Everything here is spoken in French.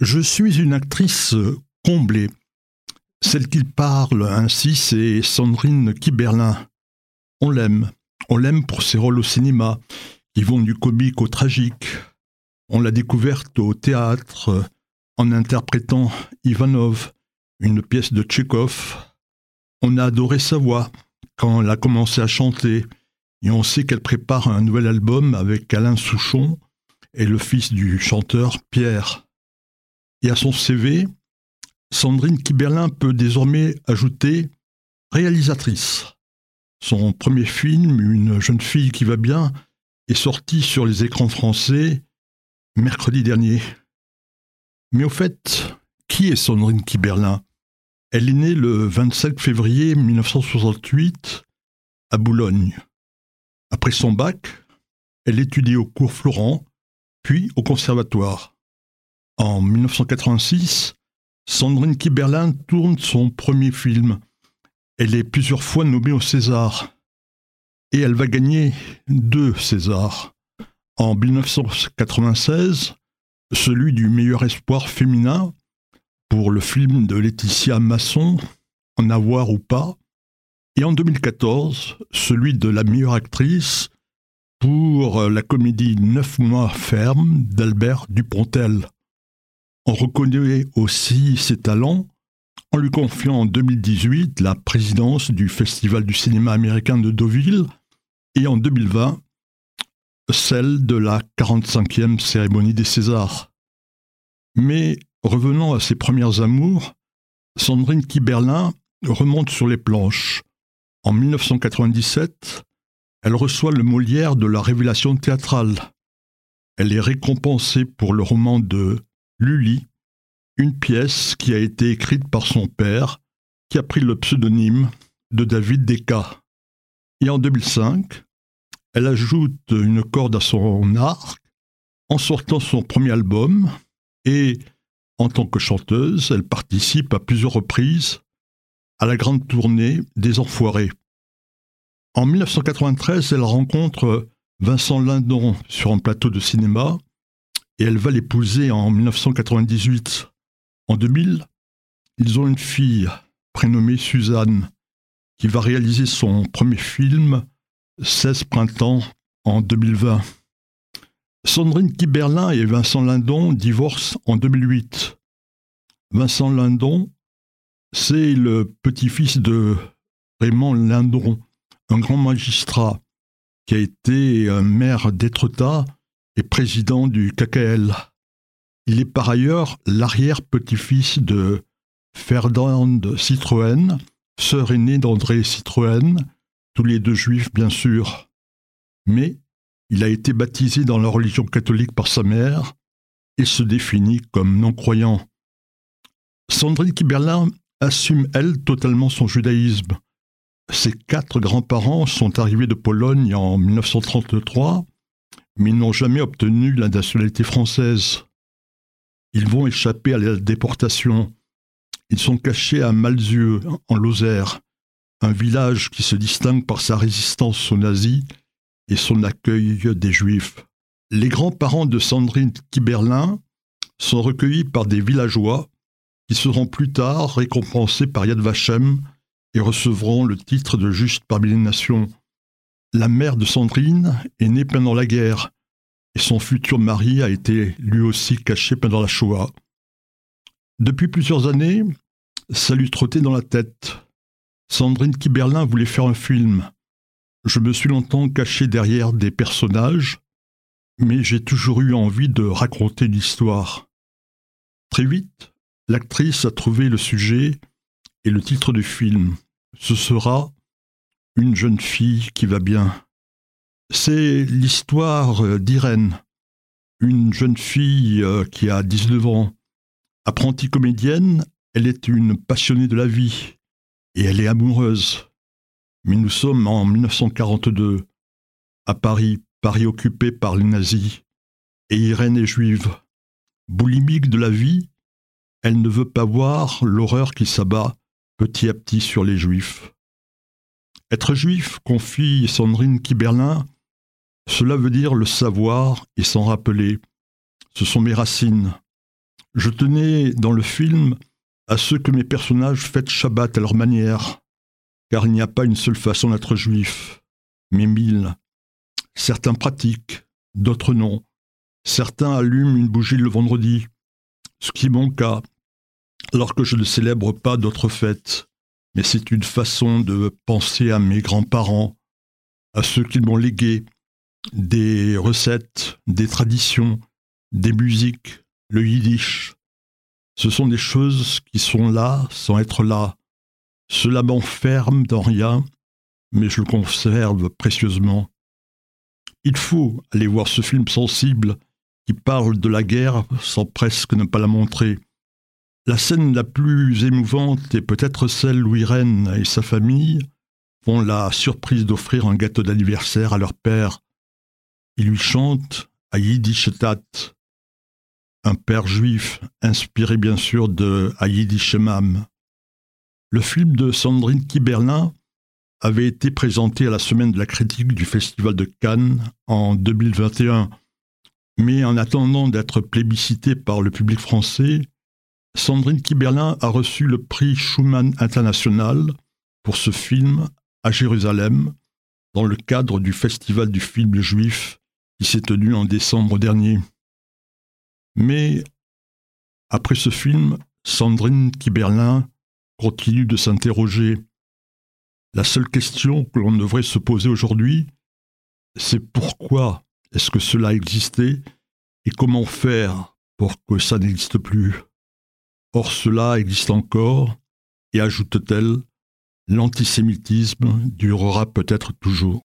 Je suis une actrice comblée. Celle qui parle ainsi, c'est Sandrine Kiberlin. On l'aime. On l'aime pour ses rôles au cinéma, qui vont du comique au tragique. On l'a découverte au théâtre en interprétant Ivanov, une pièce de Tchékov. On a adoré sa voix quand elle a commencé à chanter, et on sait qu'elle prépare un nouvel album avec Alain Souchon et le fils du chanteur Pierre. Et à son CV, Sandrine Kiberlin peut désormais ajouter réalisatrice. Son premier film, Une jeune fille qui va bien, est sorti sur les écrans français mercredi dernier. Mais au fait, qui est Sandrine Kiberlin? Elle est née le 27 février 1968 à Boulogne. Après son bac, elle étudie au cours Florent, puis au conservatoire. En 1986, Sandrine Kiberlin tourne son premier film. Elle est plusieurs fois nommée au César. Et elle va gagner deux Césars. En 1996, celui du meilleur espoir féminin pour le film de Laetitia Masson, En avoir ou pas. Et en 2014, celui de la meilleure actrice pour la comédie Neuf mois ferme d'Albert Dupontel. On reconnaît aussi ses talents en lui confiant en 2018 la présidence du Festival du cinéma américain de Deauville et en 2020 celle de la 45e cérémonie des Césars. Mais revenant à ses premières amours, Sandrine Kiberlin remonte sur les planches. En 1997, elle reçoit le Molière de la révélation théâtrale. Elle est récompensée pour le roman de Lully, une pièce qui a été écrite par son père, qui a pris le pseudonyme de David Descas. Et en 2005, elle ajoute une corde à son arc en sortant son premier album et, en tant que chanteuse, elle participe à plusieurs reprises à la grande tournée des Enfoirés. En 1993, elle rencontre Vincent Lindon sur un plateau de cinéma et elle va l'épouser en 1998. En 2000, ils ont une fille prénommée Suzanne qui va réaliser son premier film 16 printemps en 2020. Sandrine Kiberlin et Vincent Lindon divorcent en 2008. Vincent Lindon, c'est le petit-fils de Raymond Lindon, un grand magistrat qui a été maire d'Étretat président du KKL. Il est par ailleurs l'arrière-petit-fils de Ferdinand Citroën, sœur aînée d'André Citroën, tous les deux juifs bien sûr. Mais il a été baptisé dans la religion catholique par sa mère et se définit comme non-croyant. Sandrine Kiberlin assume, elle, totalement son judaïsme. Ses quatre grands-parents sont arrivés de Pologne en 1933 mais ils n'ont jamais obtenu la nationalité française. Ils vont échapper à la déportation. Ils sont cachés à Malzieu, en Lozère, un village qui se distingue par sa résistance aux nazis et son accueil des juifs. Les grands-parents de Sandrine Kiberlin sont recueillis par des villageois qui seront plus tard récompensés par Yad Vashem et recevront le titre de juste parmi les nations. La mère de Sandrine est née pendant la guerre et son futur mari a été lui aussi caché pendant la Shoah. Depuis plusieurs années, ça lui trottait dans la tête. Sandrine Kiberlin voulait faire un film. Je me suis longtemps caché derrière des personnages, mais j'ai toujours eu envie de raconter l'histoire. Très vite, l'actrice a trouvé le sujet et le titre du film. Ce sera une jeune fille qui va bien. C'est l'histoire euh, d'Irène, une jeune fille euh, qui a 19 ans. Apprentie comédienne, elle est une passionnée de la vie et elle est amoureuse. Mais nous sommes en 1942, à Paris, Paris occupé par les nazis, et Irène est juive. Boulimique de la vie, elle ne veut pas voir l'horreur qui s'abat petit à petit sur les juifs. Être juif, confie Sandrine Kiberlin, cela veut dire le savoir et s'en rappeler. Ce sont mes racines. Je tenais dans le film à ce que mes personnages fêtent Shabbat à leur manière, car il n'y a pas une seule façon d'être juif, mais mille. Certains pratiquent, d'autres non. Certains allument une bougie le vendredi, ce qui est mon cas, alors que je ne célèbre pas d'autres fêtes, mais c'est une façon de penser à mes grands-parents, à ceux qui m'ont légué, des recettes, des traditions, des musiques, le yiddish. Ce sont des choses qui sont là sans être là. Cela m'enferme dans rien, mais je le conserve précieusement. Il faut aller voir ce film sensible qui parle de la guerre sans presque ne pas la montrer. La scène la plus émouvante est peut-être celle où Irène et sa famille font la surprise d'offrir un gâteau d'anniversaire à leur père. Ils lui chantent à Yiddishetat, un père juif inspiré bien sûr de Shemam. Le film de Sandrine Kiberlin avait été présenté à la semaine de la critique du Festival de Cannes en 2021. Mais en attendant d'être plébiscité par le public français, Sandrine Kiberlin a reçu le prix Schumann International pour ce film à Jérusalem dans le cadre du Festival du film juif qui s'est tenu en décembre dernier. Mais après ce film, Sandrine Kiberlin continue de s'interroger. La seule question que l'on devrait se poser aujourd'hui, c'est pourquoi est-ce que cela existait et comment faire pour que ça n'existe plus? Or cela existe encore, et ajoute-t-elle, l'antisémitisme durera peut-être toujours.